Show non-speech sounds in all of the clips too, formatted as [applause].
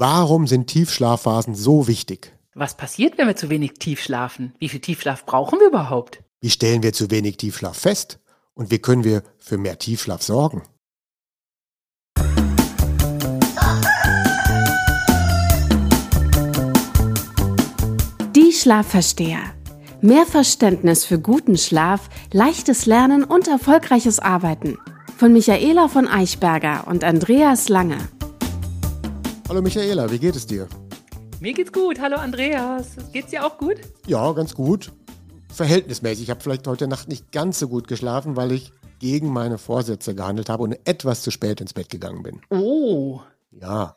Warum sind Tiefschlafphasen so wichtig? Was passiert, wenn wir zu wenig tief schlafen? Wie viel Tiefschlaf brauchen wir überhaupt? Wie stellen wir zu wenig Tiefschlaf fest? Und wie können wir für mehr Tiefschlaf sorgen? Die Schlafversteher. Mehr Verständnis für guten Schlaf, leichtes Lernen und erfolgreiches Arbeiten. Von Michaela von Eichberger und Andreas Lange. Hallo Michaela, wie geht es dir? Mir geht's gut. Hallo Andreas. Geht's dir auch gut? Ja, ganz gut. Verhältnismäßig. Ich habe vielleicht heute Nacht nicht ganz so gut geschlafen, weil ich gegen meine Vorsätze gehandelt habe und etwas zu spät ins Bett gegangen bin. Oh. Ja.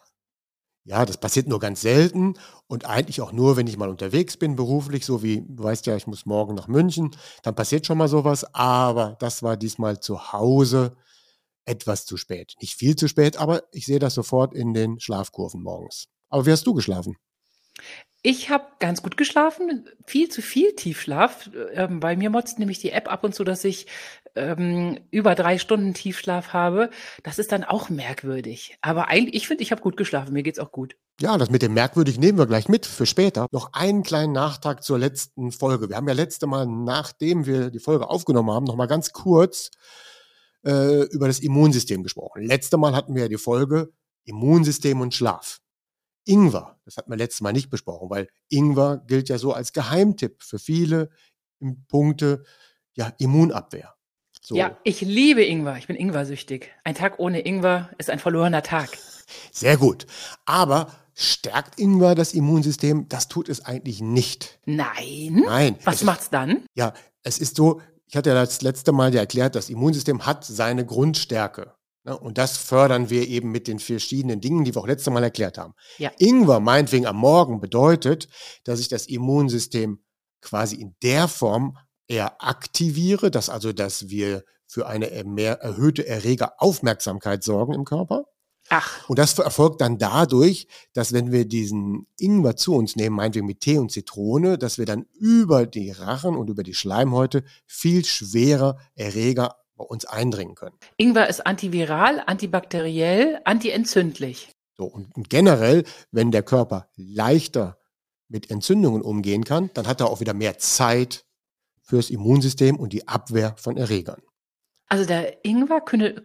Ja, das passiert nur ganz selten und eigentlich auch nur, wenn ich mal unterwegs bin, beruflich, so wie, du weißt ja, ich muss morgen nach München, dann passiert schon mal sowas, aber das war diesmal zu Hause etwas zu spät. Nicht viel zu spät, aber ich sehe das sofort in den Schlafkurven morgens. Aber wie hast du geschlafen? Ich habe ganz gut geschlafen, viel zu viel Tiefschlaf. Ähm, bei mir motzt nämlich die App ab und zu, dass ich ähm, über drei Stunden Tiefschlaf habe. Das ist dann auch merkwürdig. Aber eigentlich, ich finde, ich habe gut geschlafen. Mir geht's auch gut. Ja, das mit dem merkwürdig nehmen wir gleich mit für später. Noch einen kleinen Nachtrag zur letzten Folge. Wir haben ja letzte Mal, nachdem wir die Folge aufgenommen haben, noch mal ganz kurz äh, über das Immunsystem gesprochen. Letzte Mal hatten wir ja die Folge Immunsystem und Schlaf. Ingwer, das hatten wir letztes Mal nicht besprochen, weil Ingwer gilt ja so als Geheimtipp für viele im Punkte ja, Immunabwehr. So. Ja, ich liebe Ingwer. Ich bin Ingwer-süchtig. Ein Tag ohne Ingwer ist ein verlorener Tag. Sehr gut. Aber stärkt Ingwer das Immunsystem? Das tut es eigentlich nicht. Nein. Nein. Was es, macht's dann? Ja, es ist so, ich hatte ja das letzte Mal ja erklärt, das Immunsystem hat seine Grundstärke. Ne? Und das fördern wir eben mit den verschiedenen Dingen, die wir auch letzte Mal erklärt haben. Ja. Ingwer meinetwegen am Morgen bedeutet, dass ich das Immunsystem quasi in der Form eher aktiviere, dass also, dass wir für eine mehr erhöhte Erregeraufmerksamkeit sorgen im Körper. Ach. Und das erfolgt dann dadurch, dass wenn wir diesen Ingwer zu uns nehmen, meinetwegen mit Tee und Zitrone, dass wir dann über die Rachen und über die Schleimhäute viel schwerer Erreger bei uns eindringen können. Ingwer ist antiviral, antibakteriell, antientzündlich. So, und, und generell, wenn der Körper leichter mit Entzündungen umgehen kann, dann hat er auch wieder mehr Zeit fürs Immunsystem und die Abwehr von Erregern. Also der Ingwer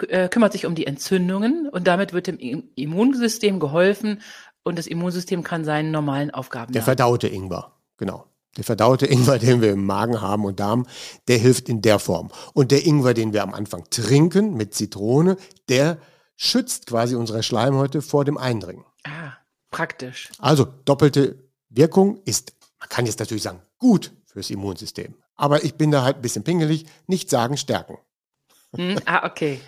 äh, kümmert sich um die Entzündungen und damit wird dem Immunsystem geholfen und das Immunsystem kann seinen normalen Aufgaben Der verdaute Ingwer, genau. Der verdaute [laughs] Ingwer, den wir im Magen haben und Darm, der hilft in der Form. Und der Ingwer, den wir am Anfang trinken mit Zitrone, der schützt quasi unsere Schleimhäute vor dem Eindringen. Ah, praktisch. Also doppelte Wirkung ist, man kann jetzt natürlich sagen, gut fürs Immunsystem. Aber ich bin da halt ein bisschen pingelig, nicht sagen stärken. Hm, ah, okay.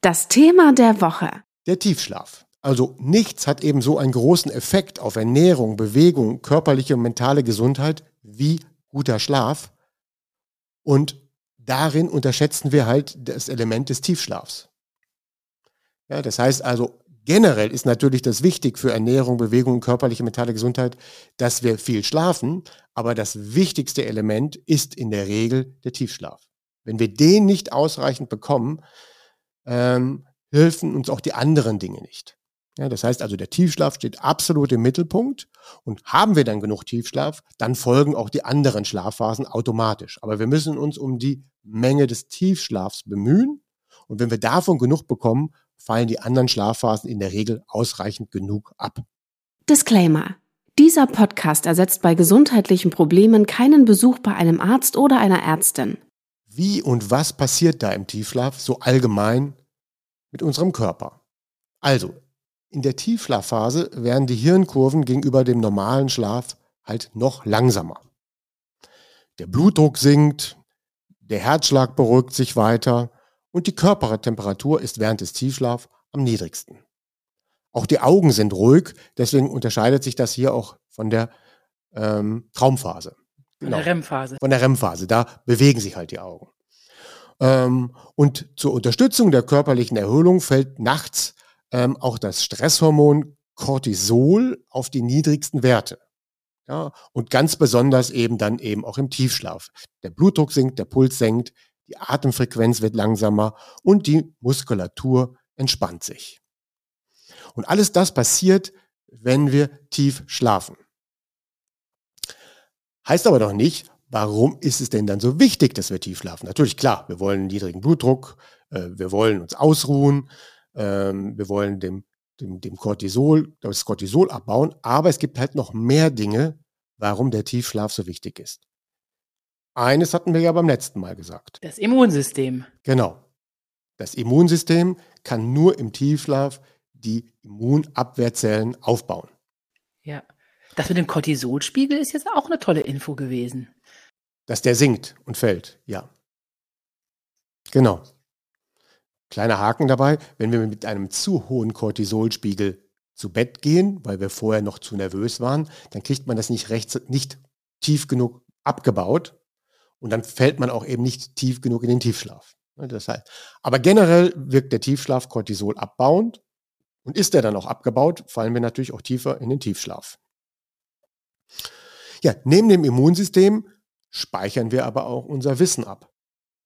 Das Thema der Woche. Der Tiefschlaf. Also nichts hat eben so einen großen Effekt auf Ernährung, Bewegung, körperliche und mentale Gesundheit wie guter Schlaf. Und darin unterschätzen wir halt das Element des Tiefschlafs. Ja, das heißt also, generell ist natürlich das wichtig für Ernährung, Bewegung und körperliche und mentale Gesundheit, dass wir viel schlafen. Aber das wichtigste Element ist in der Regel der Tiefschlaf. Wenn wir den nicht ausreichend bekommen, ähm, helfen uns auch die anderen Dinge nicht. Ja, das heißt also, der Tiefschlaf steht absolut im Mittelpunkt und haben wir dann genug Tiefschlaf, dann folgen auch die anderen Schlafphasen automatisch. Aber wir müssen uns um die Menge des Tiefschlafs bemühen und wenn wir davon genug bekommen, fallen die anderen Schlafphasen in der Regel ausreichend genug ab. Disclaimer. Dieser Podcast ersetzt bei gesundheitlichen Problemen keinen Besuch bei einem Arzt oder einer Ärztin. Wie und was passiert da im Tiefschlaf so allgemein mit unserem Körper? Also, in der Tiefschlafphase werden die Hirnkurven gegenüber dem normalen Schlaf halt noch langsamer. Der Blutdruck sinkt, der Herzschlag beruhigt sich weiter und die Körpertemperatur ist während des Tiefschlafs am niedrigsten. Auch die Augen sind ruhig, deswegen unterscheidet sich das hier auch von der ähm, Traumphase. Genau. Von der REM-Phase. Von der REM-Phase. Da bewegen sich halt die Augen. Ähm, und zur Unterstützung der körperlichen Erholung fällt nachts ähm, auch das Stresshormon Cortisol auf die niedrigsten Werte. Ja, und ganz besonders eben dann eben auch im Tiefschlaf. Der Blutdruck sinkt, der Puls senkt, die Atemfrequenz wird langsamer und die Muskulatur entspannt sich. Und alles das passiert wenn wir tief schlafen. Heißt aber doch nicht, warum ist es denn dann so wichtig, dass wir tief schlafen? Natürlich, klar, wir wollen niedrigen Blutdruck, äh, wir wollen uns ausruhen, ähm, wir wollen dem, dem, dem Cortisol, das Cortisol abbauen, aber es gibt halt noch mehr Dinge, warum der Tiefschlaf so wichtig ist. Eines hatten wir ja beim letzten Mal gesagt. Das Immunsystem. Genau. Das Immunsystem kann nur im Tiefschlaf die Immunabwehrzellen aufbauen. Ja. Das mit dem Cortisolspiegel ist jetzt auch eine tolle Info gewesen. Dass der sinkt und fällt, ja. Genau. Kleiner Haken dabei, wenn wir mit einem zu hohen Cortisolspiegel zu Bett gehen, weil wir vorher noch zu nervös waren, dann kriegt man das nicht rechts, nicht tief genug abgebaut und dann fällt man auch eben nicht tief genug in den Tiefschlaf. Ne, das heißt, aber generell wirkt der Tiefschlaf Cortisol abbauend und ist er dann auch abgebaut, fallen wir natürlich auch tiefer in den Tiefschlaf. Ja, neben dem Immunsystem speichern wir aber auch unser Wissen ab.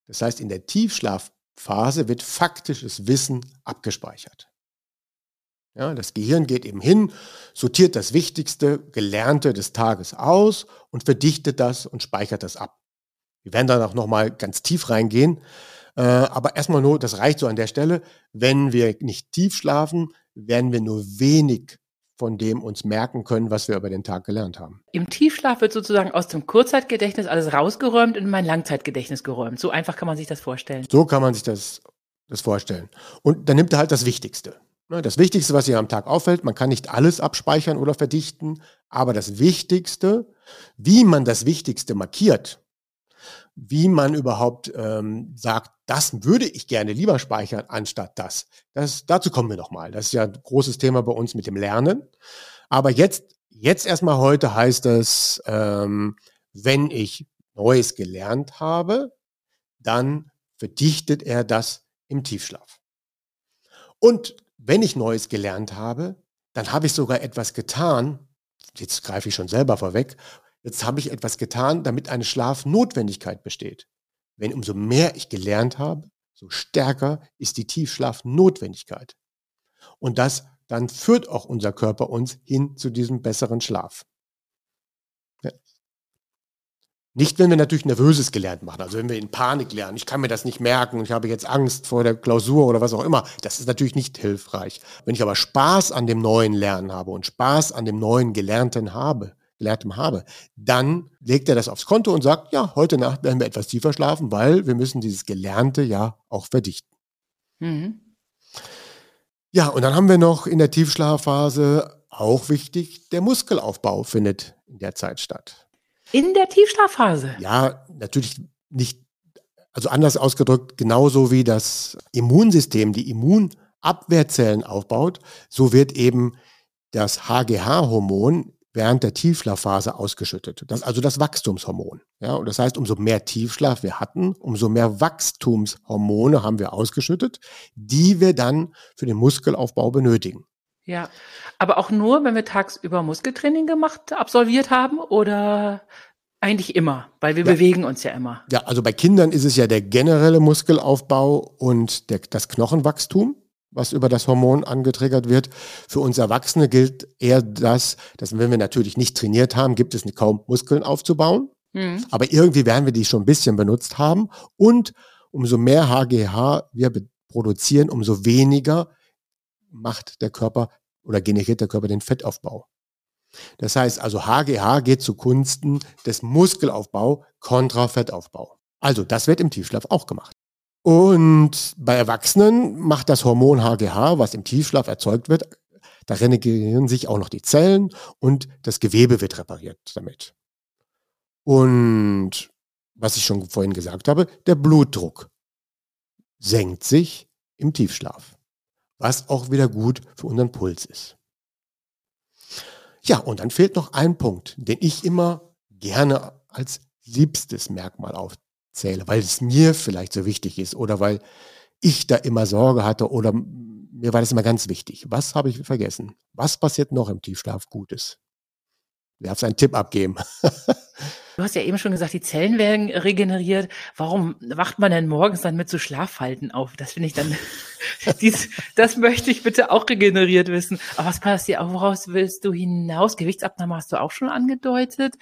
Das heißt, in der Tiefschlafphase wird faktisches Wissen abgespeichert. Ja, das Gehirn geht eben hin, sortiert das Wichtigste, Gelernte des Tages aus und verdichtet das und speichert das ab. Wir werden dann auch nochmal ganz tief reingehen. Äh, aber erstmal nur, das reicht so an der Stelle. Wenn wir nicht tief schlafen, werden wir nur wenig von dem uns merken können, was wir über den Tag gelernt haben. Im Tiefschlaf wird sozusagen aus dem Kurzzeitgedächtnis alles rausgeräumt und in mein Langzeitgedächtnis geräumt. So einfach kann man sich das vorstellen. So kann man sich das, das vorstellen. Und dann nimmt er halt das Wichtigste. Ne, das Wichtigste, was hier am Tag auffällt, man kann nicht alles abspeichern oder verdichten, aber das Wichtigste, wie man das Wichtigste markiert, wie man überhaupt ähm, sagt, das würde ich gerne lieber speichern anstatt das. das. Dazu kommen wir nochmal. Das ist ja ein großes Thema bei uns mit dem Lernen. Aber jetzt, jetzt erstmal heute heißt es, ähm, wenn ich Neues gelernt habe, dann verdichtet er das im Tiefschlaf. Und wenn ich Neues gelernt habe, dann habe ich sogar etwas getan, jetzt greife ich schon selber vorweg, Jetzt habe ich etwas getan, damit eine Schlafnotwendigkeit besteht. Wenn umso mehr ich gelernt habe, so stärker ist die Tiefschlafnotwendigkeit. Und das dann führt auch unser Körper uns hin zu diesem besseren Schlaf. Nicht, wenn wir natürlich nervöses gelernt machen, also wenn wir in Panik lernen, ich kann mir das nicht merken, ich habe jetzt Angst vor der Klausur oder was auch immer, das ist natürlich nicht hilfreich. Wenn ich aber Spaß an dem neuen Lernen habe und Spaß an dem neuen Gelernten habe, Gelerntem habe, dann legt er das aufs Konto und sagt, ja, heute Nacht werden wir etwas tiefer schlafen, weil wir müssen dieses Gelernte ja auch verdichten. Mhm. Ja, und dann haben wir noch in der Tiefschlafphase auch wichtig, der Muskelaufbau findet in der Zeit statt. In der Tiefschlafphase? Ja, natürlich nicht, also anders ausgedrückt, genauso wie das Immunsystem die Immunabwehrzellen aufbaut, so wird eben das HGH-Hormon während der Tiefschlafphase ausgeschüttet. Das, also das Wachstumshormon. Ja, und das heißt, umso mehr Tiefschlaf wir hatten, umso mehr Wachstumshormone haben wir ausgeschüttet, die wir dann für den Muskelaufbau benötigen. Ja, aber auch nur, wenn wir tagsüber Muskeltraining gemacht, absolviert haben oder eigentlich immer, weil wir ja. bewegen uns ja immer. Ja, also bei Kindern ist es ja der generelle Muskelaufbau und der, das Knochenwachstum was über das Hormon angetriggert wird. Für uns Erwachsene gilt eher das, dass wenn wir natürlich nicht trainiert haben, gibt es kaum Muskeln aufzubauen. Mhm. Aber irgendwie werden wir die schon ein bisschen benutzt haben. Und umso mehr HGH wir produzieren, umso weniger macht der Körper oder generiert der Körper den Fettaufbau. Das heißt also, HGH geht zugunsten des Muskelaufbau kontra Fettaufbau. Also das wird im Tiefschlaf auch gemacht. Und bei Erwachsenen macht das Hormon HGH, was im Tiefschlaf erzeugt wird, da regenerieren sich auch noch die Zellen und das Gewebe wird repariert damit. Und was ich schon vorhin gesagt habe, der Blutdruck senkt sich im Tiefschlaf, was auch wieder gut für unseren Puls ist. Ja, und dann fehlt noch ein Punkt, den ich immer gerne als liebstes Merkmal auf, zähle, weil es mir vielleicht so wichtig ist oder weil ich da immer Sorge hatte oder mir war das immer ganz wichtig. Was habe ich vergessen? Was passiert noch im Tiefschlaf Gutes? Du darfst einen Tipp abgeben. [laughs] Du hast ja eben schon gesagt, die Zellen werden regeneriert. Warum wacht man denn morgens dann mit so Schlafhalten auf? Das finde ich dann, [laughs] dies, das möchte ich bitte auch regeneriert wissen. Aber was passiert, woraus willst du hinaus? Gewichtsabnahme hast du auch schon angedeutet.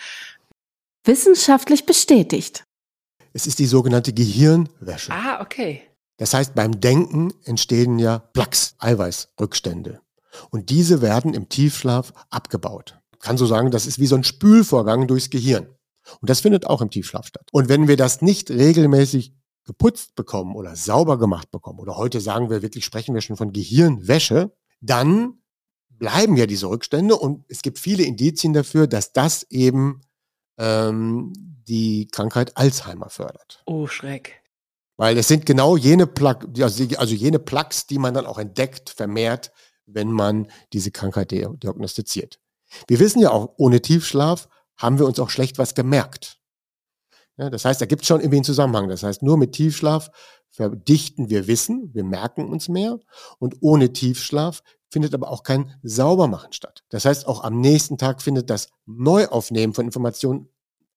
Wissenschaftlich bestätigt. Es ist die sogenannte Gehirnwäsche. Ah, okay. Das heißt, beim Denken entstehen ja Plaques, Eiweißrückstände. Und diese werden im Tiefschlaf abgebaut. Ich kann so sagen, das ist wie so ein Spülvorgang durchs Gehirn. Und das findet auch im Tiefschlaf statt. Und wenn wir das nicht regelmäßig geputzt bekommen oder sauber gemacht bekommen, oder heute sagen wir wirklich, sprechen wir schon von Gehirnwäsche, dann bleiben ja diese Rückstände und es gibt viele Indizien dafür, dass das eben ähm, die Krankheit Alzheimer fördert. Oh, Schreck. Weil es sind genau jene Plaques, also jene Plaques, die man dann auch entdeckt, vermehrt, wenn man diese Krankheit diagnostiziert. Wir wissen ja auch, ohne Tiefschlaf haben wir uns auch schlecht was gemerkt. Ja, das heißt, da gibt es schon irgendwie einen Zusammenhang. Das heißt, nur mit Tiefschlaf verdichten wir Wissen, wir merken uns mehr und ohne Tiefschlaf findet aber auch kein Saubermachen statt. Das heißt, auch am nächsten Tag findet das Neuaufnehmen von Informationen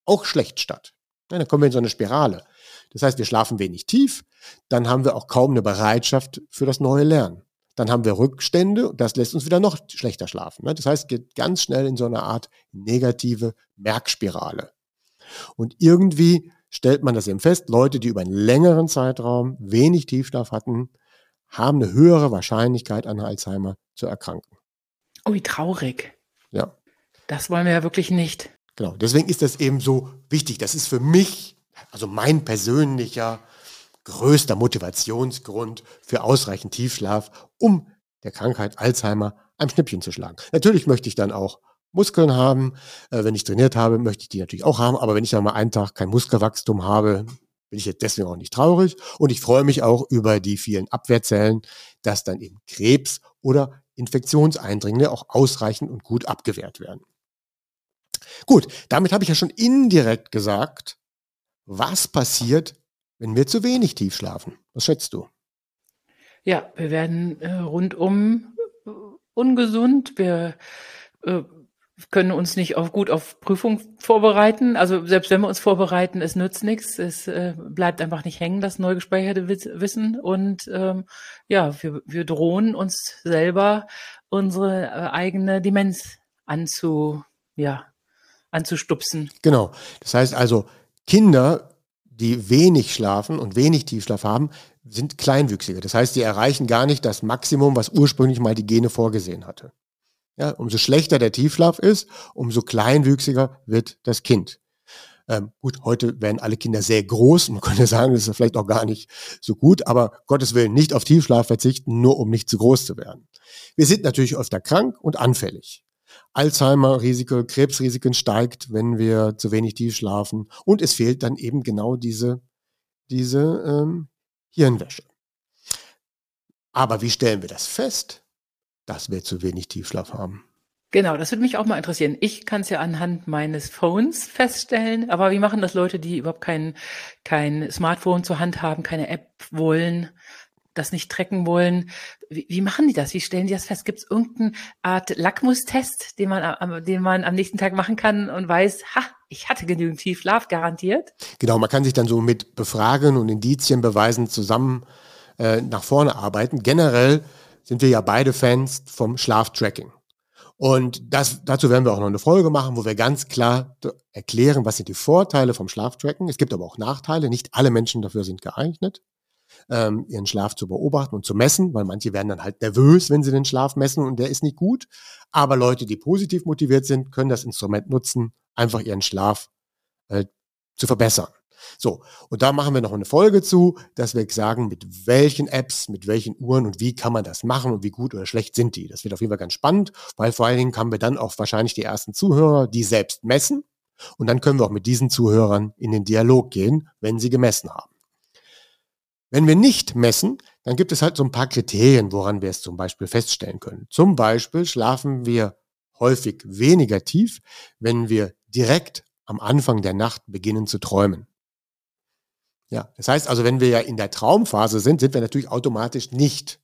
auch schlecht statt. Ja, dann kommen wir in so eine Spirale. Das heißt, wir schlafen wenig tief, dann haben wir auch kaum eine Bereitschaft für das neue Lernen. Dann haben wir Rückstände und das lässt uns wieder noch schlechter schlafen. Ne? Das heißt, geht ganz schnell in so eine Art negative Merkspirale. Und irgendwie stellt man das eben fest, Leute, die über einen längeren Zeitraum wenig Tiefschlaf hatten, haben eine höhere Wahrscheinlichkeit an Alzheimer zu erkranken. Oh, wie traurig. Ja. Das wollen wir ja wirklich nicht. Genau. Deswegen ist das eben so wichtig. Das ist für mich, also mein persönlicher größter Motivationsgrund für ausreichend Tiefschlaf, um der Krankheit Alzheimer ein Schnippchen zu schlagen. Natürlich möchte ich dann auch Muskeln haben. Äh, wenn ich trainiert habe, möchte ich die natürlich auch haben. Aber wenn ich dann mal einen Tag kein Muskelwachstum habe, bin ich jetzt deswegen auch nicht traurig. Und ich freue mich auch über die vielen Abwehrzellen, dass dann eben Krebs oder Infektionseindringlinge auch ausreichend und gut abgewehrt werden. Gut, damit habe ich ja schon indirekt gesagt, was passiert, wenn wir zu wenig tief schlafen. Was schätzt du? Ja, wir werden äh, rundum äh, ungesund. Wir äh, können uns nicht auf, gut auf Prüfung vorbereiten. Also selbst wenn wir uns vorbereiten, es nützt nichts. Es äh, bleibt einfach nicht hängen, das neu gespeicherte Wissen. Und ähm, ja, wir, wir drohen uns selber unsere äh, eigene Demenz anzu, ja, anzustupsen. Genau. Das heißt also, Kinder die wenig schlafen und wenig Tiefschlaf haben, sind Kleinwüchsige. Das heißt, sie erreichen gar nicht das Maximum, was ursprünglich mal die Gene vorgesehen hatte. Ja, umso schlechter der Tiefschlaf ist, umso kleinwüchsiger wird das Kind. Ähm, gut, heute werden alle Kinder sehr groß. Man könnte sagen, das ist vielleicht auch gar nicht so gut, aber Gottes Willen nicht auf Tiefschlaf verzichten, nur um nicht zu groß zu werden. Wir sind natürlich öfter krank und anfällig. Alzheimer-Risiko, Krebsrisiken steigt, wenn wir zu wenig tief schlafen. Und es fehlt dann eben genau diese, diese ähm, Hirnwäsche. Aber wie stellen wir das fest, dass wir zu wenig Tiefschlaf haben? Genau, das würde mich auch mal interessieren. Ich kann es ja anhand meines Phones feststellen, aber wie machen das Leute, die überhaupt kein, kein Smartphone zur Hand haben, keine App wollen? das nicht trecken wollen. Wie, wie machen die das? Wie stellen die das fest? Gibt es irgendeine Art Lackmustest, den man, den man am nächsten Tag machen kann und weiß, ha, ich hatte genügend Tiefschlaf, garantiert? Genau, man kann sich dann so mit Befragen und Indizien beweisen zusammen äh, nach vorne arbeiten. Generell sind wir ja beide Fans vom Schlaftracking. Und das, dazu werden wir auch noch eine Folge machen, wo wir ganz klar erklären, was sind die Vorteile vom Schlaftracken. Es gibt aber auch Nachteile. Nicht alle Menschen dafür sind geeignet ähm, ihren Schlaf zu beobachten und zu messen, weil manche werden dann halt nervös, wenn sie den Schlaf messen und der ist nicht gut. Aber Leute, die positiv motiviert sind, können das Instrument nutzen, einfach ihren Schlaf äh, zu verbessern. So, und da machen wir noch eine Folge zu, dass wir sagen, mit welchen Apps, mit welchen Uhren und wie kann man das machen und wie gut oder schlecht sind die. Das wird auf jeden Fall ganz spannend, weil vor allen Dingen haben wir dann auch wahrscheinlich die ersten Zuhörer, die selbst messen. Und dann können wir auch mit diesen Zuhörern in den Dialog gehen, wenn sie gemessen haben. Wenn wir nicht messen, dann gibt es halt so ein paar Kriterien, woran wir es zum Beispiel feststellen können. Zum Beispiel schlafen wir häufig weniger tief, wenn wir direkt am Anfang der Nacht beginnen zu träumen. Ja, das heißt also, wenn wir ja in der Traumphase sind, sind wir natürlich automatisch nicht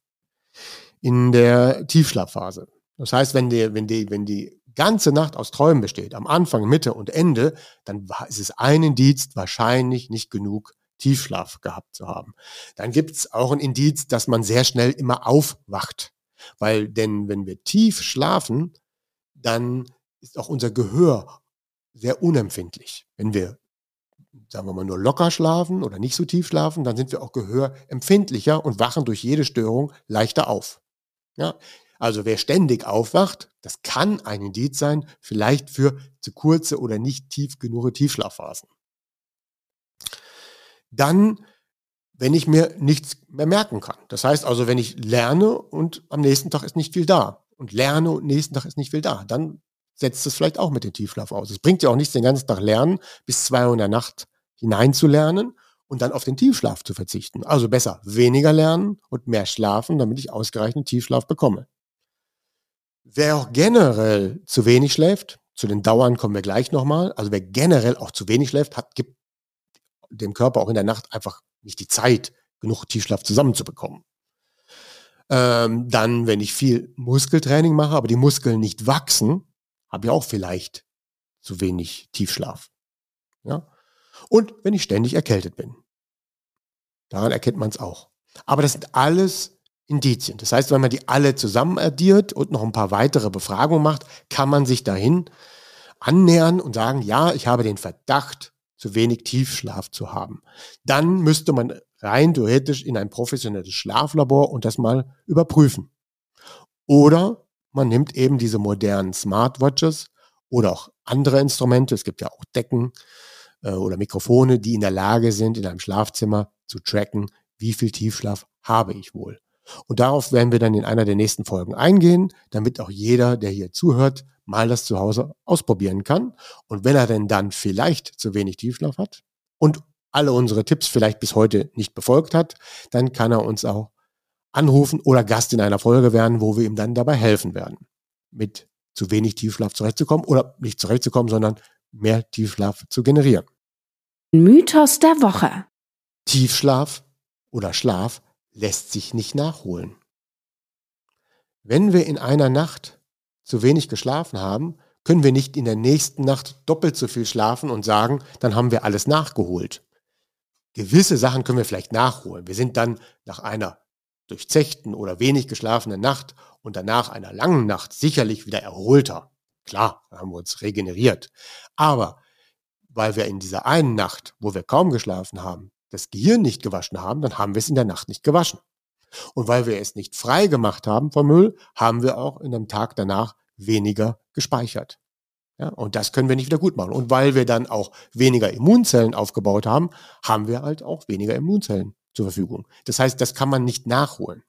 in der Tiefschlafphase. Das heißt, wenn die, wenn die, wenn die ganze Nacht aus Träumen besteht, am Anfang, Mitte und Ende, dann ist es ein Indiz, wahrscheinlich nicht genug Tiefschlaf gehabt zu haben. Dann gibt es auch ein Indiz, dass man sehr schnell immer aufwacht. Weil, denn wenn wir tief schlafen, dann ist auch unser Gehör sehr unempfindlich. Wenn wir, sagen wir mal, nur locker schlafen oder nicht so tief schlafen, dann sind wir auch gehörempfindlicher und wachen durch jede Störung leichter auf. Ja, also wer ständig aufwacht, das kann ein Indiz sein, vielleicht für zu kurze oder nicht tief genug Tiefschlafphasen. Dann, wenn ich mir nichts mehr merken kann. Das heißt also, wenn ich lerne und am nächsten Tag ist nicht viel da und lerne und nächsten Tag ist nicht viel da, dann setzt es vielleicht auch mit dem Tiefschlaf aus. Es bringt ja auch nichts, den ganzen Tag lernen, bis zwei Uhr in der Nacht hineinzulernen und dann auf den Tiefschlaf zu verzichten. Also besser weniger lernen und mehr schlafen, damit ich ausreichend Tiefschlaf bekomme. Wer auch generell zu wenig schläft, zu den Dauern kommen wir gleich nochmal, also wer generell auch zu wenig schläft, hat, gibt dem Körper auch in der Nacht einfach nicht die Zeit, genug Tiefschlaf zusammenzubekommen. Ähm, dann, wenn ich viel Muskeltraining mache, aber die Muskeln nicht wachsen, habe ich auch vielleicht zu wenig Tiefschlaf. Ja? Und wenn ich ständig erkältet bin. Daran erkennt man es auch. Aber das sind alles Indizien. Das heißt, wenn man die alle zusammen addiert und noch ein paar weitere Befragungen macht, kann man sich dahin annähern und sagen, ja, ich habe den Verdacht, zu wenig Tiefschlaf zu haben. Dann müsste man rein theoretisch in ein professionelles Schlaflabor und das mal überprüfen. Oder man nimmt eben diese modernen Smartwatches oder auch andere Instrumente. Es gibt ja auch Decken äh, oder Mikrofone, die in der Lage sind, in einem Schlafzimmer zu tracken, wie viel Tiefschlaf habe ich wohl. Und darauf werden wir dann in einer der nächsten Folgen eingehen, damit auch jeder, der hier zuhört, mal das zu Hause ausprobieren kann. Und wenn er denn dann vielleicht zu wenig Tiefschlaf hat und alle unsere Tipps vielleicht bis heute nicht befolgt hat, dann kann er uns auch anrufen oder Gast in einer Folge werden, wo wir ihm dann dabei helfen werden, mit zu wenig Tiefschlaf zurechtzukommen oder nicht zurechtzukommen, sondern mehr Tiefschlaf zu generieren. Mythos der Woche. Tiefschlaf oder Schlaf lässt sich nicht nachholen. Wenn wir in einer Nacht zu wenig geschlafen haben, können wir nicht in der nächsten Nacht doppelt so viel schlafen und sagen, dann haben wir alles nachgeholt. Gewisse Sachen können wir vielleicht nachholen. Wir sind dann nach einer durchzechten oder wenig geschlafenen Nacht und danach einer langen Nacht sicherlich wieder erholter. Klar, haben wir uns regeneriert. Aber weil wir in dieser einen Nacht, wo wir kaum geschlafen haben, das Gehirn nicht gewaschen haben, dann haben wir es in der Nacht nicht gewaschen. Und weil wir es nicht frei gemacht haben vom Müll, haben wir auch in einem Tag danach weniger gespeichert. Ja, und das können wir nicht wieder gut machen. Und weil wir dann auch weniger Immunzellen aufgebaut haben, haben wir halt auch weniger Immunzellen zur Verfügung. Das heißt, das kann man nicht nachholen.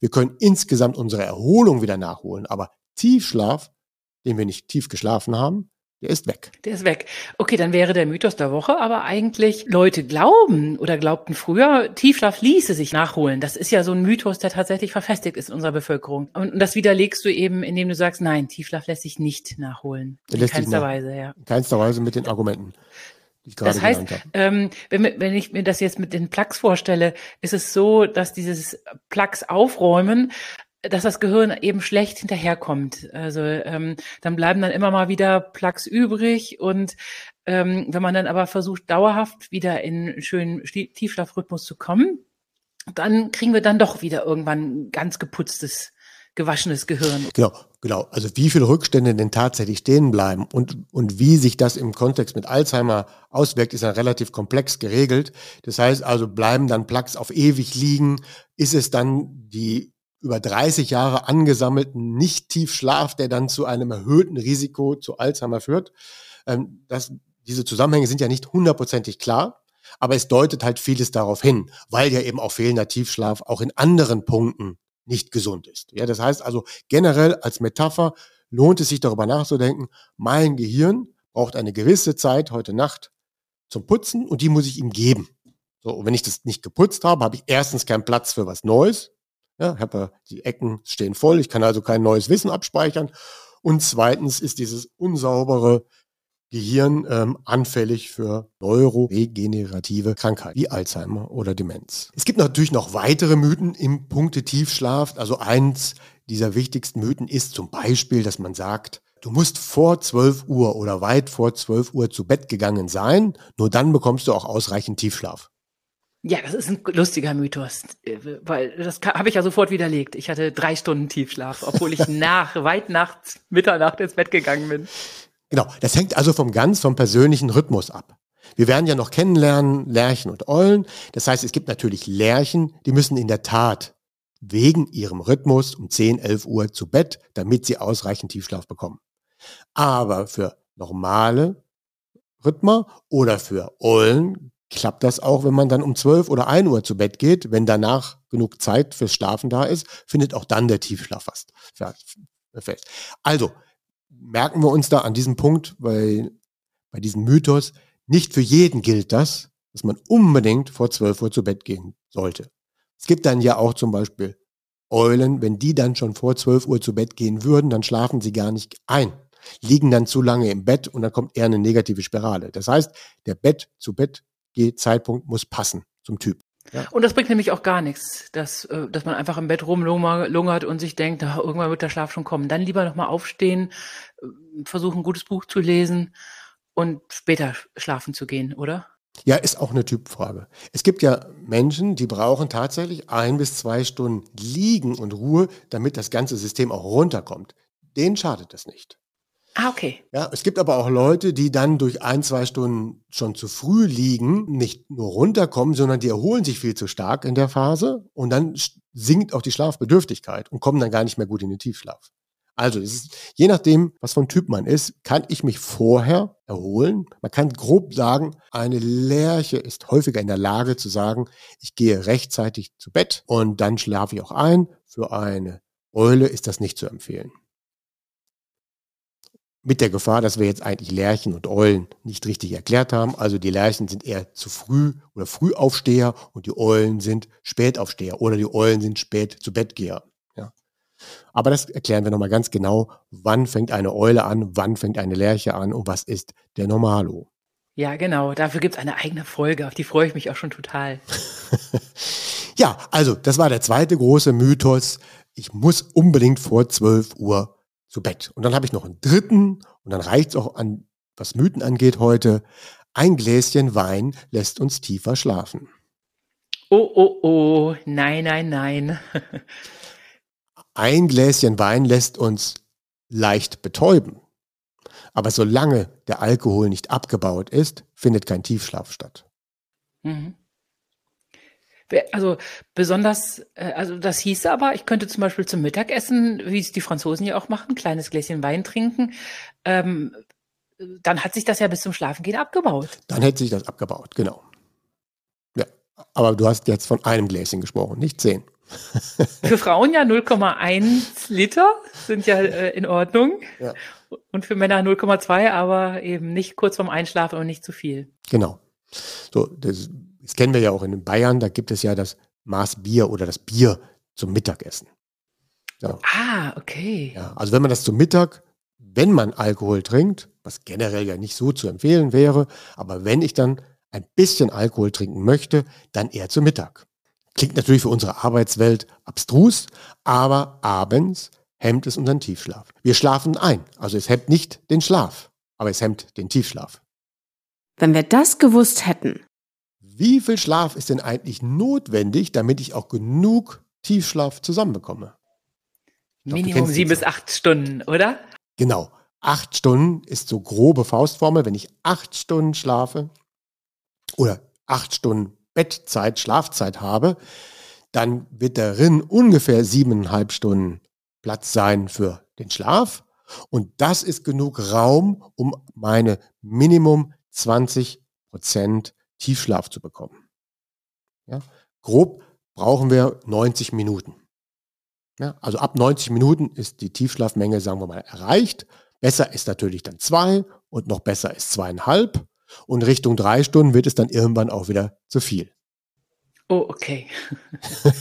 Wir können insgesamt unsere Erholung wieder nachholen, aber Tiefschlaf, den wir nicht tief geschlafen haben, der ist weg. Der ist weg. Okay, dann wäre der Mythos der Woche, aber eigentlich Leute glauben oder glaubten früher, Tiefschlaf ließe sich nachholen. Das ist ja so ein Mythos, der tatsächlich verfestigt ist in unserer Bevölkerung. Und das widerlegst du eben, indem du sagst, nein, Tiefschlaf lässt sich nicht nachholen. Der in keinster Weise, ja. In keinster Weise mit den Argumenten. Das heißt, ähm, wenn, wenn ich mir das jetzt mit den Plugs vorstelle, ist es so, dass dieses Plugs aufräumen dass das Gehirn eben schlecht hinterherkommt. Also ähm, dann bleiben dann immer mal wieder Plaques übrig und ähm, wenn man dann aber versucht, dauerhaft wieder in einen schönen Tiefschlafrhythmus zu kommen, dann kriegen wir dann doch wieder irgendwann ganz geputztes, gewaschenes Gehirn. Genau, genau. Also wie viele Rückstände denn tatsächlich stehen bleiben und, und wie sich das im Kontext mit Alzheimer auswirkt, ist ja relativ komplex geregelt. Das heißt also, bleiben dann Plaques auf ewig liegen? Ist es dann die über 30 Jahre angesammelten Nicht-Tiefschlaf, der dann zu einem erhöhten Risiko zu Alzheimer führt. Ähm, das, diese Zusammenhänge sind ja nicht hundertprozentig klar, aber es deutet halt vieles darauf hin, weil ja eben auch fehlender Tiefschlaf auch in anderen Punkten nicht gesund ist. Ja, das heißt also generell als Metapher lohnt es sich darüber nachzudenken, mein Gehirn braucht eine gewisse Zeit heute Nacht zum Putzen und die muss ich ihm geben. So, und wenn ich das nicht geputzt habe, habe ich erstens keinen Platz für was Neues, ja, habe die Ecken stehen voll, ich kann also kein neues Wissen abspeichern. Und zweitens ist dieses unsaubere Gehirn ähm, anfällig für neuroregenerative Krankheiten wie Alzheimer oder Demenz. Es gibt natürlich noch weitere Mythen im Punkte Tiefschlaf. Also eins dieser wichtigsten Mythen ist zum Beispiel, dass man sagt, Du musst vor 12 Uhr oder weit vor 12 Uhr zu Bett gegangen sein. Nur dann bekommst du auch ausreichend Tiefschlaf. Ja, das ist ein lustiger Mythos, äh, weil das habe ich ja sofort widerlegt. Ich hatte drei Stunden Tiefschlaf, obwohl ich [laughs] nach, weit nachts, Mitternacht ins Bett gegangen bin. Genau, das hängt also vom ganz, vom persönlichen Rhythmus ab. Wir werden ja noch kennenlernen, Lerchen und Eulen. Das heißt, es gibt natürlich Lerchen, die müssen in der Tat wegen ihrem Rhythmus um 10, 11 Uhr zu Bett, damit sie ausreichend Tiefschlaf bekommen. Aber für normale Rhythmer oder für Eulen klappt das auch, wenn man dann um 12 oder 1 Uhr zu Bett geht. Wenn danach genug Zeit fürs Schlafen da ist, findet auch dann der Tiefschlaf fast fest. Also, merken wir uns da an diesem Punkt, weil bei diesem Mythos, nicht für jeden gilt das, dass man unbedingt vor 12 Uhr zu Bett gehen sollte. Es gibt dann ja auch zum Beispiel Eulen, wenn die dann schon vor 12 Uhr zu Bett gehen würden, dann schlafen sie gar nicht ein, liegen dann zu lange im Bett und dann kommt eher eine negative Spirale. Das heißt, der Bett zu Bett Zeitpunkt muss passen zum Typ. Ja. Und das bringt nämlich auch gar nichts, dass, äh, dass man einfach im Bett rumlungert und sich denkt, ach, irgendwann wird der Schlaf schon kommen. Dann lieber nochmal aufstehen, äh, versuchen, ein gutes Buch zu lesen und später schlafen zu gehen, oder? Ja, ist auch eine Typfrage. Es gibt ja Menschen, die brauchen tatsächlich ein bis zwei Stunden Liegen und Ruhe, damit das ganze System auch runterkommt. Denen schadet das nicht. Ah, okay. Ja, es gibt aber auch Leute, die dann durch ein, zwei Stunden schon zu früh liegen, nicht nur runterkommen, sondern die erholen sich viel zu stark in der Phase und dann sinkt auch die Schlafbedürftigkeit und kommen dann gar nicht mehr gut in den Tiefschlaf. Also, ist, je nachdem, was von Typ man ist, kann ich mich vorher erholen. Man kann grob sagen, eine Lerche ist häufiger in der Lage zu sagen, ich gehe rechtzeitig zu Bett und dann schlafe ich auch ein. Für eine Eule ist das nicht zu empfehlen. Mit der Gefahr, dass wir jetzt eigentlich Lerchen und Eulen nicht richtig erklärt haben. Also die Lerchen sind eher zu früh oder Frühaufsteher und die Eulen sind Spätaufsteher oder die Eulen sind spät zu Bettgeher. Aber das erklären wir nochmal ganz genau. Wann fängt eine Eule an? Wann fängt eine Lerche an? Und was ist der Normalo? Ja, genau. Dafür gibt es eine eigene Folge. Auf die freue ich mich auch schon total. [laughs] ja, also, das war der zweite große Mythos. Ich muss unbedingt vor 12 Uhr zu Bett. Und dann habe ich noch einen dritten. Und dann reicht es auch an, was Mythen angeht heute. Ein Gläschen Wein lässt uns tiefer schlafen. Oh, oh, oh. Nein, nein, nein. Ein Gläschen Wein lässt uns leicht betäuben. Aber solange der Alkohol nicht abgebaut ist, findet kein Tiefschlaf statt. Mhm. Also besonders, äh, also das hieße aber, ich könnte zum Beispiel zum Mittagessen, wie es die Franzosen ja auch machen, ein kleines Gläschen Wein trinken. Ähm, dann hat sich das ja bis zum Schlafengehen abgebaut. Dann hätte sich das abgebaut, genau. Ja, aber du hast jetzt von einem Gläschen gesprochen, nicht zehn. [laughs] Für Frauen ja 0,1 Liter sind ja äh, in Ordnung. Ja. Und für Männer 0,2, aber eben nicht kurz vorm Einschlafen und nicht zu viel. Genau. So, das, das kennen wir ja auch in Bayern, da gibt es ja das Maß Bier oder das Bier zum Mittagessen. Ja. Ah, okay. Ja, also wenn man das zum Mittag, wenn man Alkohol trinkt, was generell ja nicht so zu empfehlen wäre, aber wenn ich dann ein bisschen Alkohol trinken möchte, dann eher zu Mittag. Klingt natürlich für unsere Arbeitswelt abstrus, aber abends hemmt es unseren Tiefschlaf. Wir schlafen ein, also es hemmt nicht den Schlaf, aber es hemmt den Tiefschlaf. Wenn wir das gewusst hätten. Wie viel Schlaf ist denn eigentlich notwendig, damit ich auch genug Tiefschlaf zusammenbekomme? Glaub, Minimum sieben bis acht Stunden, oder? Genau. Acht Stunden ist so grobe Faustformel. Wenn ich acht Stunden schlafe oder acht Stunden Bettzeit, Schlafzeit habe, dann wird darin ungefähr siebeneinhalb Stunden Platz sein für den Schlaf. Und das ist genug Raum, um meine Minimum 20 Prozent Tiefschlaf zu bekommen. Ja? Grob brauchen wir 90 Minuten. Ja? Also ab 90 Minuten ist die Tiefschlafmenge, sagen wir mal, erreicht. Besser ist natürlich dann zwei und noch besser ist zweieinhalb. Und Richtung drei Stunden wird es dann irgendwann auch wieder zu viel. Oh, okay. [laughs]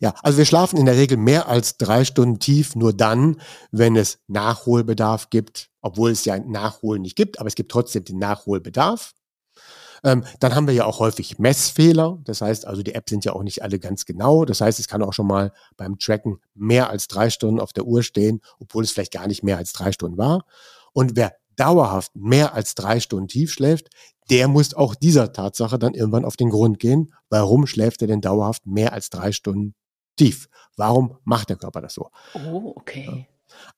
ja, also wir schlafen in der Regel mehr als drei Stunden tief, nur dann, wenn es Nachholbedarf gibt, obwohl es ja ein Nachholen nicht gibt, aber es gibt trotzdem den Nachholbedarf. Ähm, dann haben wir ja auch häufig Messfehler. Das heißt also, die Apps sind ja auch nicht alle ganz genau. Das heißt, es kann auch schon mal beim Tracken mehr als drei Stunden auf der Uhr stehen, obwohl es vielleicht gar nicht mehr als drei Stunden war. Und wer dauerhaft mehr als drei Stunden tief schläft, der muss auch dieser Tatsache dann irgendwann auf den Grund gehen. Warum schläft er denn dauerhaft mehr als drei Stunden tief? Warum macht der Körper das so? Oh, okay.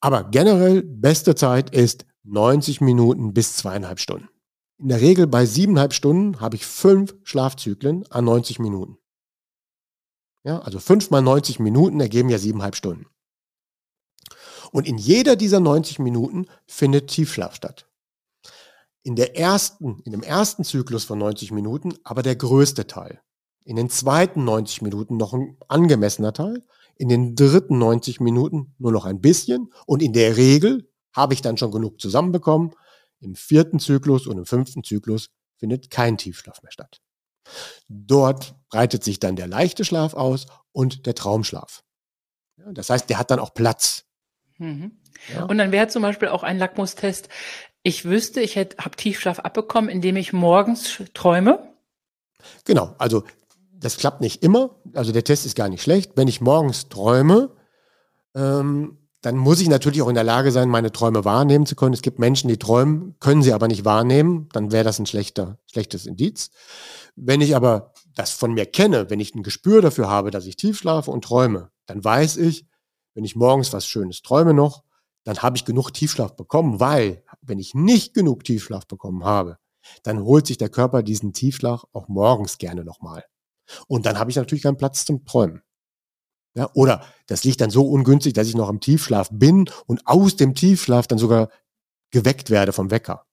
Aber generell beste Zeit ist 90 Minuten bis zweieinhalb Stunden. In der Regel bei siebeneinhalb Stunden habe ich fünf Schlafzyklen an 90 Minuten. Ja, also fünf mal 90 Minuten ergeben ja siebeneinhalb Stunden. Und in jeder dieser 90 Minuten findet Tiefschlaf statt. In der ersten, in dem ersten Zyklus von 90 Minuten aber der größte Teil. In den zweiten 90 Minuten noch ein angemessener Teil. In den dritten 90 Minuten nur noch ein bisschen. Und in der Regel habe ich dann schon genug zusammenbekommen. Im vierten Zyklus und im fünften Zyklus findet kein Tiefschlaf mehr statt. Dort breitet sich dann der leichte Schlaf aus und der Traumschlaf. Ja, das heißt, der hat dann auch Platz. Mhm. Ja. Und dann wäre zum Beispiel auch ein Lackmustest, ich wüsste, ich habe Tiefschlaf abbekommen, indem ich morgens träume. Genau, also das klappt nicht immer. Also der Test ist gar nicht schlecht. Wenn ich morgens träume, ähm, dann muss ich natürlich auch in der Lage sein, meine Träume wahrnehmen zu können. Es gibt Menschen, die träumen, können sie aber nicht wahrnehmen. Dann wäre das ein schlechter, schlechtes Indiz. Wenn ich aber das von mir kenne, wenn ich ein Gespür dafür habe, dass ich tief schlafe und träume, dann weiß ich, wenn ich morgens was Schönes träume noch, dann habe ich genug Tiefschlaf bekommen, weil wenn ich nicht genug Tiefschlaf bekommen habe, dann holt sich der Körper diesen Tiefschlaf auch morgens gerne nochmal. Und dann habe ich natürlich keinen Platz zum Träumen. Ja, oder das liegt dann so ungünstig, dass ich noch im Tiefschlaf bin und aus dem Tiefschlaf dann sogar geweckt werde vom Wecker.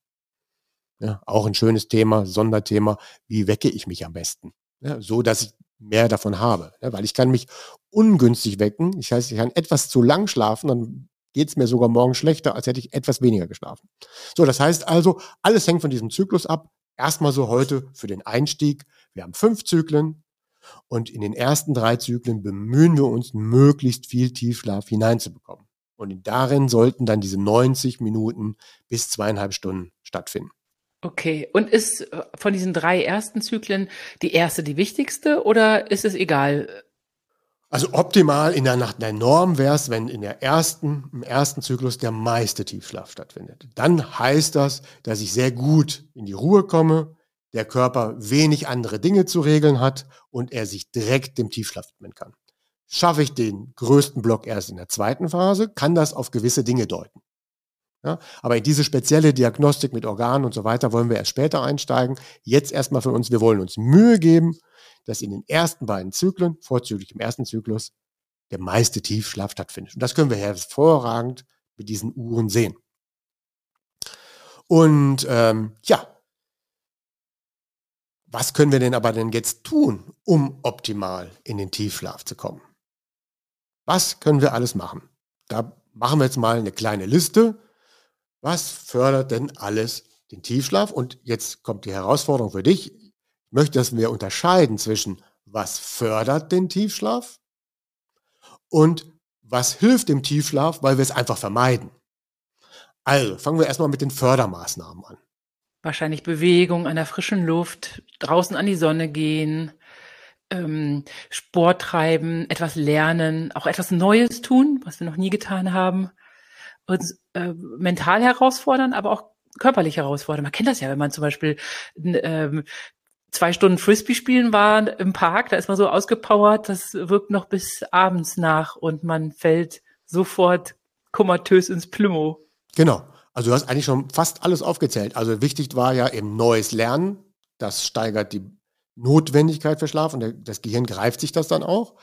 Ja, auch ein schönes Thema, Sonderthema. Wie wecke ich mich am besten? Ja, so, dass ich mehr davon habe. Ja, weil ich kann mich ungünstig wecken. Ich heißt, ich kann etwas zu lang schlafen, dann geht es mir sogar morgen schlechter, als hätte ich etwas weniger geschlafen. So, das heißt also, alles hängt von diesem Zyklus ab. Erstmal so heute für den Einstieg. Wir haben fünf Zyklen und in den ersten drei Zyklen bemühen wir uns, möglichst viel Tiefschlaf hineinzubekommen. Und darin sollten dann diese 90 Minuten bis zweieinhalb Stunden stattfinden. Okay, und ist äh, von diesen drei ersten Zyklen die erste die wichtigste oder ist es egal? Also optimal in der Nacht der Norm wäre es, wenn in der ersten, im ersten Zyklus der meiste Tiefschlaf stattfindet. Dann heißt das, dass ich sehr gut in die Ruhe komme, der Körper wenig andere Dinge zu regeln hat und er sich direkt dem Tiefschlaf widmen kann. Schaffe ich den größten Block erst in der zweiten Phase, kann das auf gewisse Dinge deuten. Ja, aber in diese spezielle Diagnostik mit Organen und so weiter wollen wir erst später einsteigen. Jetzt erstmal für uns, wir wollen uns Mühe geben, dass in den ersten beiden Zyklen, vorzüglich im ersten Zyklus, der meiste Tiefschlaf stattfindet. Und das können wir hervorragend mit diesen Uhren sehen. Und ähm, ja, was können wir denn aber denn jetzt tun, um optimal in den Tiefschlaf zu kommen? Was können wir alles machen? Da machen wir jetzt mal eine kleine Liste was fördert denn alles den Tiefschlaf? Und jetzt kommt die Herausforderung für dich. Ich möchte, dass wir unterscheiden zwischen, was fördert den Tiefschlaf und was hilft dem Tiefschlaf, weil wir es einfach vermeiden. Also, fangen wir erstmal mit den Fördermaßnahmen an. Wahrscheinlich Bewegung an der frischen Luft, draußen an die Sonne gehen, ähm, Sport treiben, etwas lernen, auch etwas Neues tun, was wir noch nie getan haben uns äh, mental herausfordern, aber auch körperlich herausfordern. Man kennt das ja, wenn man zum Beispiel ähm, zwei Stunden Frisbee spielen war im Park, da ist man so ausgepowert, das wirkt noch bis abends nach und man fällt sofort komatös ins Plümo. Genau. Also du hast eigentlich schon fast alles aufgezählt. Also wichtig war ja eben neues Lernen. Das steigert die Notwendigkeit für Schlaf und das Gehirn greift sich das dann auch.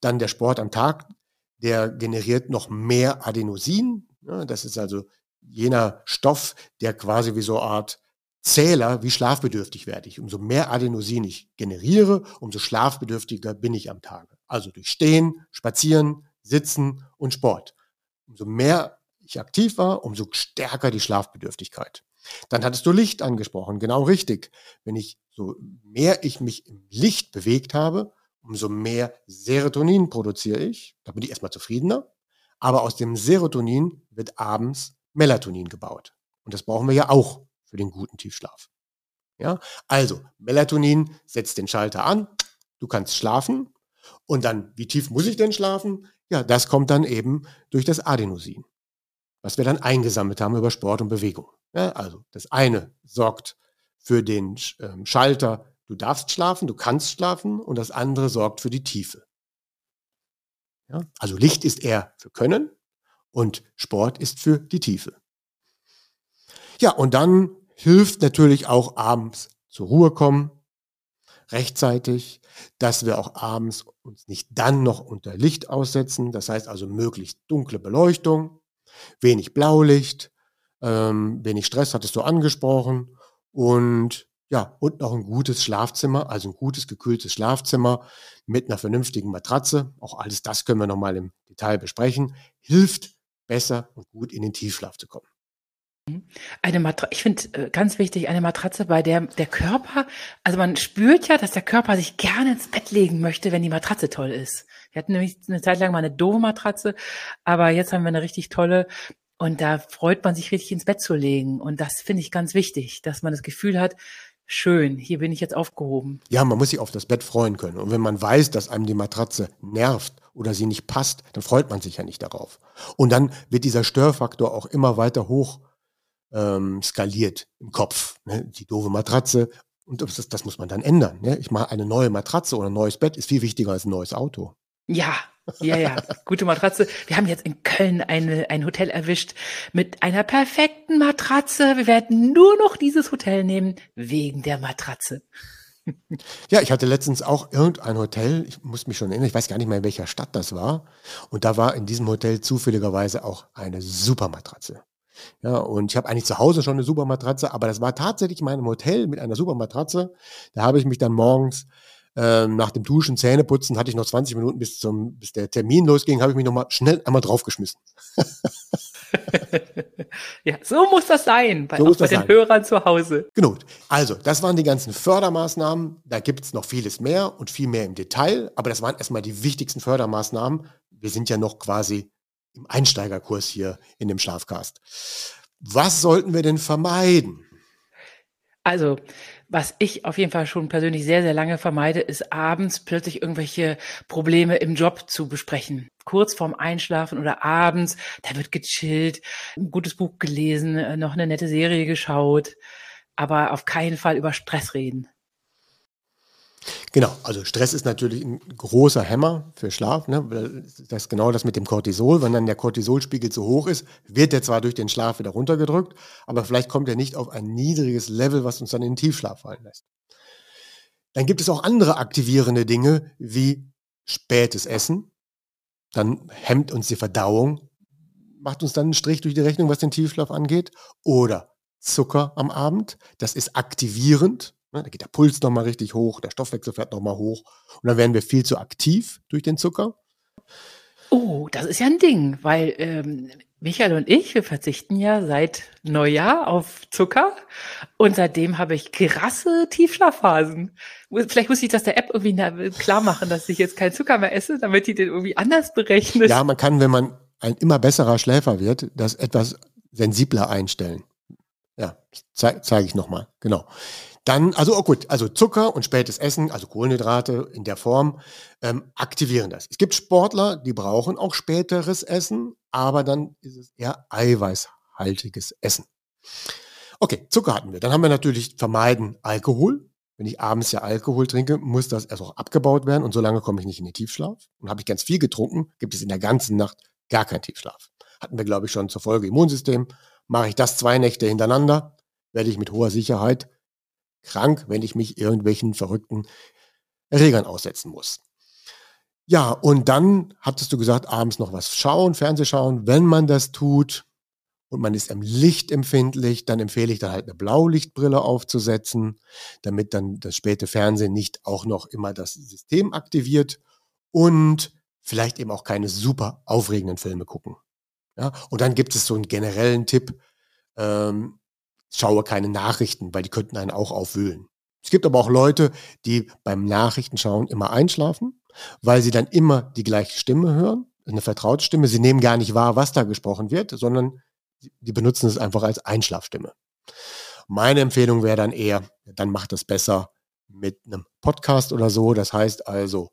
Dann der Sport am Tag, der generiert noch mehr Adenosin. Ja, das ist also jener Stoff, der quasi wie so eine Art Zähler, wie schlafbedürftig werde ich. Umso mehr Adenosin ich generiere, umso schlafbedürftiger bin ich am Tage. Also durch Stehen, Spazieren, Sitzen und Sport. Umso mehr ich aktiv war, umso stärker die Schlafbedürftigkeit. Dann hattest du Licht angesprochen, genau richtig. Wenn ich so mehr ich mich im Licht bewegt habe, umso mehr Serotonin produziere ich. Da bin ich erstmal zufriedener. Aber aus dem Serotonin wird abends Melatonin gebaut. Und das brauchen wir ja auch für den guten Tiefschlaf. Ja, also Melatonin setzt den Schalter an, du kannst schlafen und dann, wie tief muss ich denn schlafen? Ja, das kommt dann eben durch das Adenosin, was wir dann eingesammelt haben über Sport und Bewegung. Ja, also das eine sorgt für den ähm, Schalter, du darfst schlafen, du kannst schlafen und das andere sorgt für die Tiefe. Ja, also Licht ist eher für Können und Sport ist für die Tiefe. Ja, und dann hilft natürlich auch abends zur Ruhe kommen, rechtzeitig, dass wir auch abends uns nicht dann noch unter Licht aussetzen. Das heißt also möglichst dunkle Beleuchtung, wenig Blaulicht, ähm, wenig Stress hattest du angesprochen und ja, und noch ein gutes Schlafzimmer, also ein gutes gekühltes Schlafzimmer mit einer vernünftigen Matratze. Auch alles das können wir nochmal im Detail besprechen. Hilft besser und gut in den Tiefschlaf zu kommen. Eine Matratze, ich finde äh, ganz wichtig, eine Matratze, bei der der Körper, also man spürt ja, dass der Körper sich gerne ins Bett legen möchte, wenn die Matratze toll ist. Wir hatten nämlich eine Zeit lang mal eine doofe Matratze, aber jetzt haben wir eine richtig tolle und da freut man sich richtig ins Bett zu legen. Und das finde ich ganz wichtig, dass man das Gefühl hat, schön, hier bin ich jetzt aufgehoben. Ja, man muss sich auf das Bett freuen können. Und wenn man weiß, dass einem die Matratze nervt oder sie nicht passt, dann freut man sich ja nicht darauf. Und dann wird dieser Störfaktor auch immer weiter hoch ähm, skaliert im Kopf. Ne? Die doofe Matratze. Und das, das muss man dann ändern. Ne? Ich mache eine neue Matratze oder ein neues Bett ist viel wichtiger als ein neues Auto. Ja, ja, ja, gute Matratze. Wir haben jetzt in Köln eine, ein Hotel erwischt mit einer perfekten Matratze. Wir werden nur noch dieses Hotel nehmen wegen der Matratze. Ja, ich hatte letztens auch irgendein Hotel, ich muss mich schon erinnern, ich weiß gar nicht mehr, in welcher Stadt das war. Und da war in diesem Hotel zufälligerweise auch eine super Matratze. Ja, und ich habe eigentlich zu Hause schon eine super Matratze, aber das war tatsächlich in meinem Hotel mit einer super Matratze. Da habe ich mich dann morgens ähm, nach dem Duschen, Zähneputzen, hatte ich noch 20 Minuten bis zum, bis der Termin losging, habe ich mich nochmal schnell einmal draufgeschmissen. [laughs] ja, so muss das sein, bei, so auch bei den sein. Hörern zu Hause. Genau. Also, das waren die ganzen Fördermaßnahmen. Da gibt es noch vieles mehr und viel mehr im Detail, aber das waren erstmal die wichtigsten Fördermaßnahmen. Wir sind ja noch quasi im Einsteigerkurs hier in dem Schlafcast. Was sollten wir denn vermeiden? Also, was ich auf jeden Fall schon persönlich sehr, sehr lange vermeide, ist abends plötzlich irgendwelche Probleme im Job zu besprechen. Kurz vorm Einschlafen oder abends, da wird gechillt, ein gutes Buch gelesen, äh, noch eine nette Serie geschaut, aber auf keinen Fall über Stress reden. Genau, also Stress ist natürlich ein großer Hämmer für Schlaf. Ne? Das ist genau das mit dem Cortisol. Wenn dann der Cortisolspiegel zu hoch ist, wird der zwar durch den Schlaf wieder runtergedrückt, aber vielleicht kommt er nicht auf ein niedriges Level, was uns dann in den Tiefschlaf fallen lässt. Dann gibt es auch andere aktivierende Dinge wie spätes Essen. Dann hemmt uns die Verdauung, macht uns dann einen Strich durch die Rechnung, was den Tiefschlaf angeht. Oder Zucker am Abend, das ist aktivierend da geht der Puls nochmal richtig hoch, der Stoffwechsel fährt nochmal hoch und dann werden wir viel zu aktiv durch den Zucker. Oh, das ist ja ein Ding, weil ähm, Michael und ich, wir verzichten ja seit Neujahr auf Zucker und seitdem habe ich krasse Tiefschlafphasen. Vielleicht muss ich das der App irgendwie klar machen, dass ich jetzt keinen Zucker mehr esse, damit die den irgendwie anders berechnet. Ja, man kann, wenn man ein immer besserer Schläfer wird, das etwas sensibler einstellen. Ja, zeige zeig ich nochmal, genau. Dann, also oh gut, also Zucker und spätes Essen, also Kohlenhydrate in der Form, ähm, aktivieren das. Es gibt Sportler, die brauchen auch späteres Essen, aber dann ist es eher eiweißhaltiges Essen. Okay, Zucker hatten wir. Dann haben wir natürlich vermeiden Alkohol. Wenn ich abends ja Alkohol trinke, muss das erst auch abgebaut werden und solange komme ich nicht in den Tiefschlaf. Und habe ich ganz viel getrunken, gibt es in der ganzen Nacht gar keinen Tiefschlaf. Hatten wir, glaube ich, schon zur Folge Immunsystem. Mache ich das zwei Nächte hintereinander, werde ich mit hoher Sicherheit krank, wenn ich mich irgendwelchen verrückten Erregern aussetzen muss. Ja, und dann hattest du gesagt, abends noch was schauen, Fernseh schauen. Wenn man das tut und man ist am Licht empfindlich, dann empfehle ich dann halt eine Blaulichtbrille aufzusetzen, damit dann das späte Fernsehen nicht auch noch immer das System aktiviert und vielleicht eben auch keine super aufregenden Filme gucken. Ja, und dann gibt es so einen generellen Tipp, ähm, schaue keine Nachrichten, weil die könnten einen auch aufwühlen. Es gibt aber auch Leute, die beim Nachrichtenschauen immer einschlafen, weil sie dann immer die gleiche Stimme hören, eine vertraute Stimme. Sie nehmen gar nicht wahr, was da gesprochen wird, sondern die benutzen es einfach als Einschlafstimme. Meine Empfehlung wäre dann eher, dann macht das besser mit einem Podcast oder so. Das heißt also,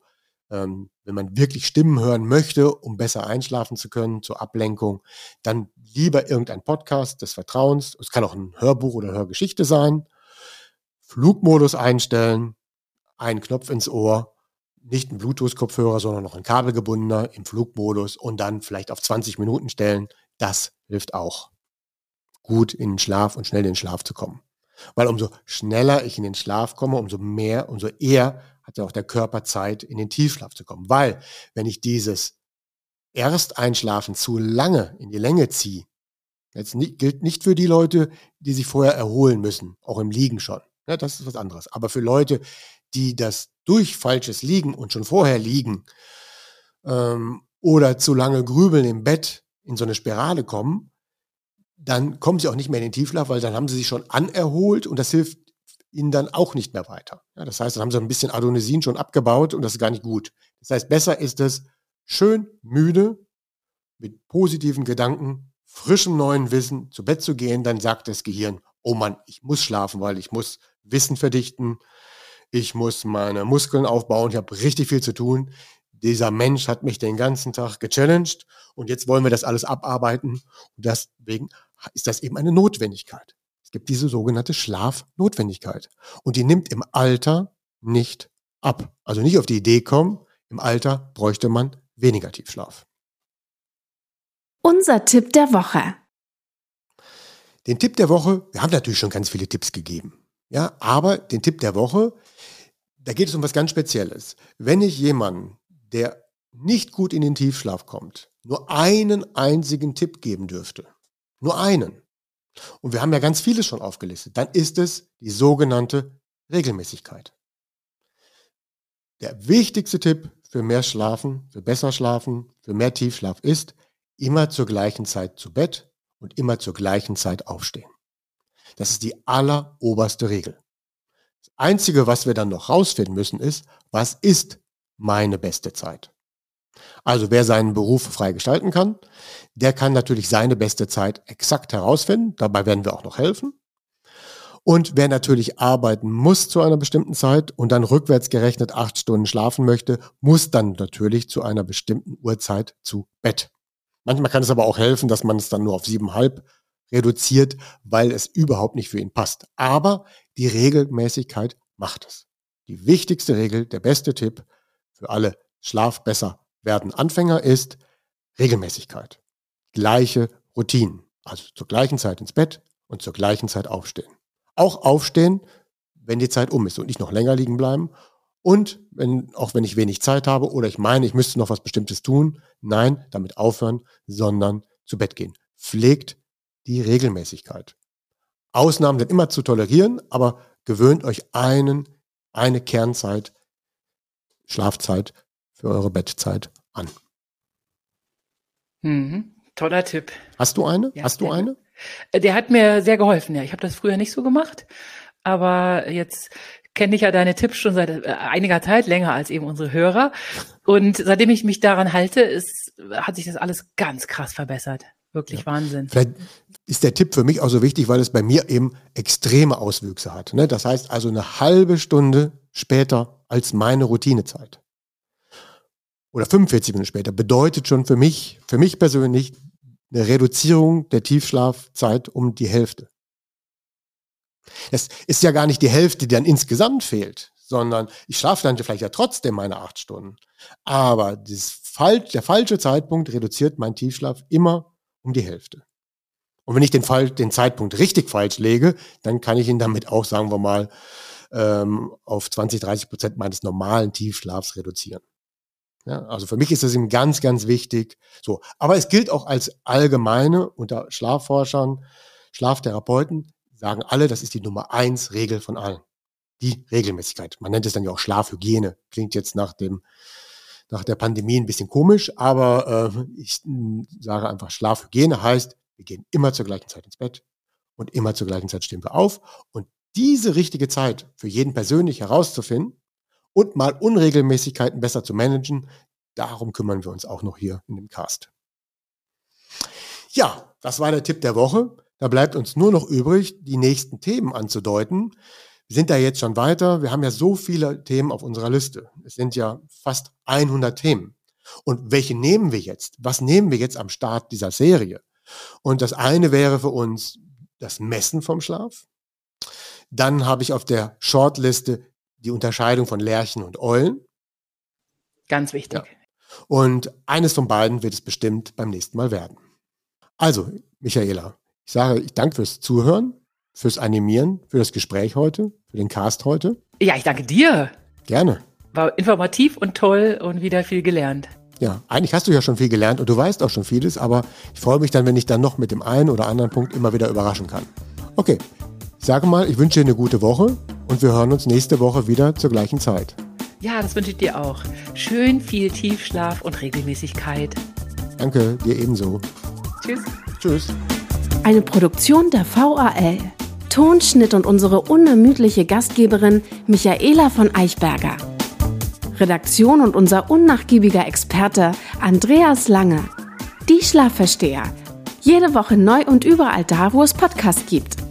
ähm, wenn man wirklich Stimmen hören möchte, um besser einschlafen zu können, zur Ablenkung, dann lieber irgendein Podcast des Vertrauens. Es kann auch ein Hörbuch oder Hörgeschichte sein. Flugmodus einstellen, einen Knopf ins Ohr, nicht ein Bluetooth-Kopfhörer, sondern noch ein kabelgebundener im Flugmodus und dann vielleicht auf 20 Minuten stellen. Das hilft auch, gut in den Schlaf und schnell in den Schlaf zu kommen. Weil umso schneller ich in den Schlaf komme, umso mehr, umso eher hat ja auch der Körper Zeit, in den Tiefschlaf zu kommen. Weil, wenn ich dieses Ersteinschlafen zu lange in die Länge ziehe, jetzt nicht, gilt nicht für die Leute, die sich vorher erholen müssen, auch im Liegen schon. Ja, das ist was anderes. Aber für Leute, die das durch falsches Liegen und schon vorher liegen ähm, oder zu lange grübeln im Bett in so eine Spirale kommen, dann kommen sie auch nicht mehr in den Tiefschlaf, weil dann haben sie sich schon anerholt und das hilft ihnen dann auch nicht mehr weiter. Ja, das heißt, dann haben sie ein bisschen Adonisin schon abgebaut und das ist gar nicht gut. Das heißt, besser ist es, schön müde, mit positiven Gedanken, frischem neuen Wissen zu Bett zu gehen, dann sagt das Gehirn, oh Mann, ich muss schlafen, weil ich muss Wissen verdichten, ich muss meine Muskeln aufbauen, ich habe richtig viel zu tun. Dieser Mensch hat mich den ganzen Tag gechallenged und jetzt wollen wir das alles abarbeiten. Und deswegen ist das eben eine Notwendigkeit. Es gibt diese sogenannte Schlafnotwendigkeit. Und die nimmt im Alter nicht ab. Also nicht auf die Idee kommen, im Alter bräuchte man weniger Tiefschlaf. Unser Tipp der Woche. Den Tipp der Woche, wir haben natürlich schon ganz viele Tipps gegeben. Ja, aber den Tipp der Woche, da geht es um was ganz Spezielles. Wenn ich jemanden, der nicht gut in den Tiefschlaf kommt, nur einen einzigen Tipp geben dürfte, nur einen, und wir haben ja ganz vieles schon aufgelistet, dann ist es die sogenannte Regelmäßigkeit. Der wichtigste Tipp für mehr Schlafen, für besser Schlafen, für mehr Tiefschlaf ist, immer zur gleichen Zeit zu Bett und immer zur gleichen Zeit aufstehen. Das ist die alleroberste Regel. Das Einzige, was wir dann noch rausfinden müssen, ist, was ist meine beste Zeit? Also wer seinen Beruf frei gestalten kann, der kann natürlich seine beste Zeit exakt herausfinden. Dabei werden wir auch noch helfen. Und wer natürlich arbeiten muss zu einer bestimmten Zeit und dann rückwärts gerechnet acht Stunden schlafen möchte, muss dann natürlich zu einer bestimmten Uhrzeit zu Bett. Manchmal kann es aber auch helfen, dass man es dann nur auf siebenhalb reduziert, weil es überhaupt nicht für ihn passt. Aber die Regelmäßigkeit macht es. Die wichtigste Regel, der beste Tipp für alle Schlaf besser werden Anfänger ist Regelmäßigkeit. Gleiche Routinen. Also zur gleichen Zeit ins Bett und zur gleichen Zeit aufstehen. Auch aufstehen, wenn die Zeit um ist und nicht noch länger liegen bleiben. Und wenn, auch wenn ich wenig Zeit habe oder ich meine, ich müsste noch was Bestimmtes tun, nein, damit aufhören, sondern zu Bett gehen. Pflegt die Regelmäßigkeit. Ausnahmen sind immer zu tolerieren, aber gewöhnt euch einen, eine Kernzeit, Schlafzeit für eure Bettzeit an. Mhm. Toller Tipp. Hast du eine? Ja, Hast du eine? Der hat mir sehr geholfen, ja. Ich habe das früher nicht so gemacht, aber jetzt kenne ich ja deine Tipps schon seit äh, einiger Zeit, länger als eben unsere Hörer. Und seitdem ich mich daran halte, ist, hat sich das alles ganz krass verbessert. Wirklich ja. Wahnsinn. Vielleicht ist der Tipp für mich auch so wichtig, weil es bei mir eben extreme Auswüchse hat. Ne? Das heißt also eine halbe Stunde später als meine Routinezeit oder 45 Minuten später bedeutet schon für mich, für mich persönlich eine Reduzierung der Tiefschlafzeit um die Hälfte. Es ist ja gar nicht die Hälfte, die dann insgesamt fehlt, sondern ich schlafe dann vielleicht ja trotzdem meine acht Stunden. Aber das, der falsche Zeitpunkt reduziert meinen Tiefschlaf immer um die Hälfte. Und wenn ich den, Fall, den Zeitpunkt richtig falsch lege, dann kann ich ihn damit auch, sagen wir mal, ähm, auf 20, 30 Prozent meines normalen Tiefschlafs reduzieren. Ja, also für mich ist das eben ganz, ganz wichtig. So, aber es gilt auch als allgemeine unter Schlafforschern, Schlaftherapeuten sagen alle, das ist die Nummer eins Regel von allen. Die Regelmäßigkeit. Man nennt es dann ja auch Schlafhygiene. Klingt jetzt nach dem nach der Pandemie ein bisschen komisch, aber äh, ich sage einfach, Schlafhygiene heißt, wir gehen immer zur gleichen Zeit ins Bett und immer zur gleichen Zeit stehen wir auf. Und diese richtige Zeit für jeden persönlich herauszufinden, und mal Unregelmäßigkeiten besser zu managen. Darum kümmern wir uns auch noch hier in dem Cast. Ja, das war der Tipp der Woche. Da bleibt uns nur noch übrig, die nächsten Themen anzudeuten. Wir sind da jetzt schon weiter. Wir haben ja so viele Themen auf unserer Liste. Es sind ja fast 100 Themen. Und welche nehmen wir jetzt? Was nehmen wir jetzt am Start dieser Serie? Und das eine wäre für uns das Messen vom Schlaf. Dann habe ich auf der Shortliste die Unterscheidung von Lerchen und Eulen. Ganz wichtig. Ja. Und eines von beiden wird es bestimmt beim nächsten Mal werden. Also, Michaela, ich sage, ich danke fürs Zuhören, fürs Animieren, für das Gespräch heute, für den Cast heute. Ja, ich danke dir. Gerne. War informativ und toll und wieder viel gelernt. Ja, eigentlich hast du ja schon viel gelernt und du weißt auch schon vieles, aber ich freue mich dann, wenn ich dann noch mit dem einen oder anderen Punkt immer wieder überraschen kann. Okay, ich sage mal, ich wünsche dir eine gute Woche und wir hören uns nächste Woche wieder zur gleichen Zeit. Ja, das wünsche ich dir auch. Schön viel Tiefschlaf und Regelmäßigkeit. Danke, dir ebenso. Tschüss. Tschüss. Eine Produktion der VAL. Tonschnitt und unsere unermüdliche Gastgeberin Michaela von Eichberger. Redaktion und unser unnachgiebiger Experte Andreas Lange. Die Schlafversteher. Jede Woche neu und überall da, wo es Podcasts gibt.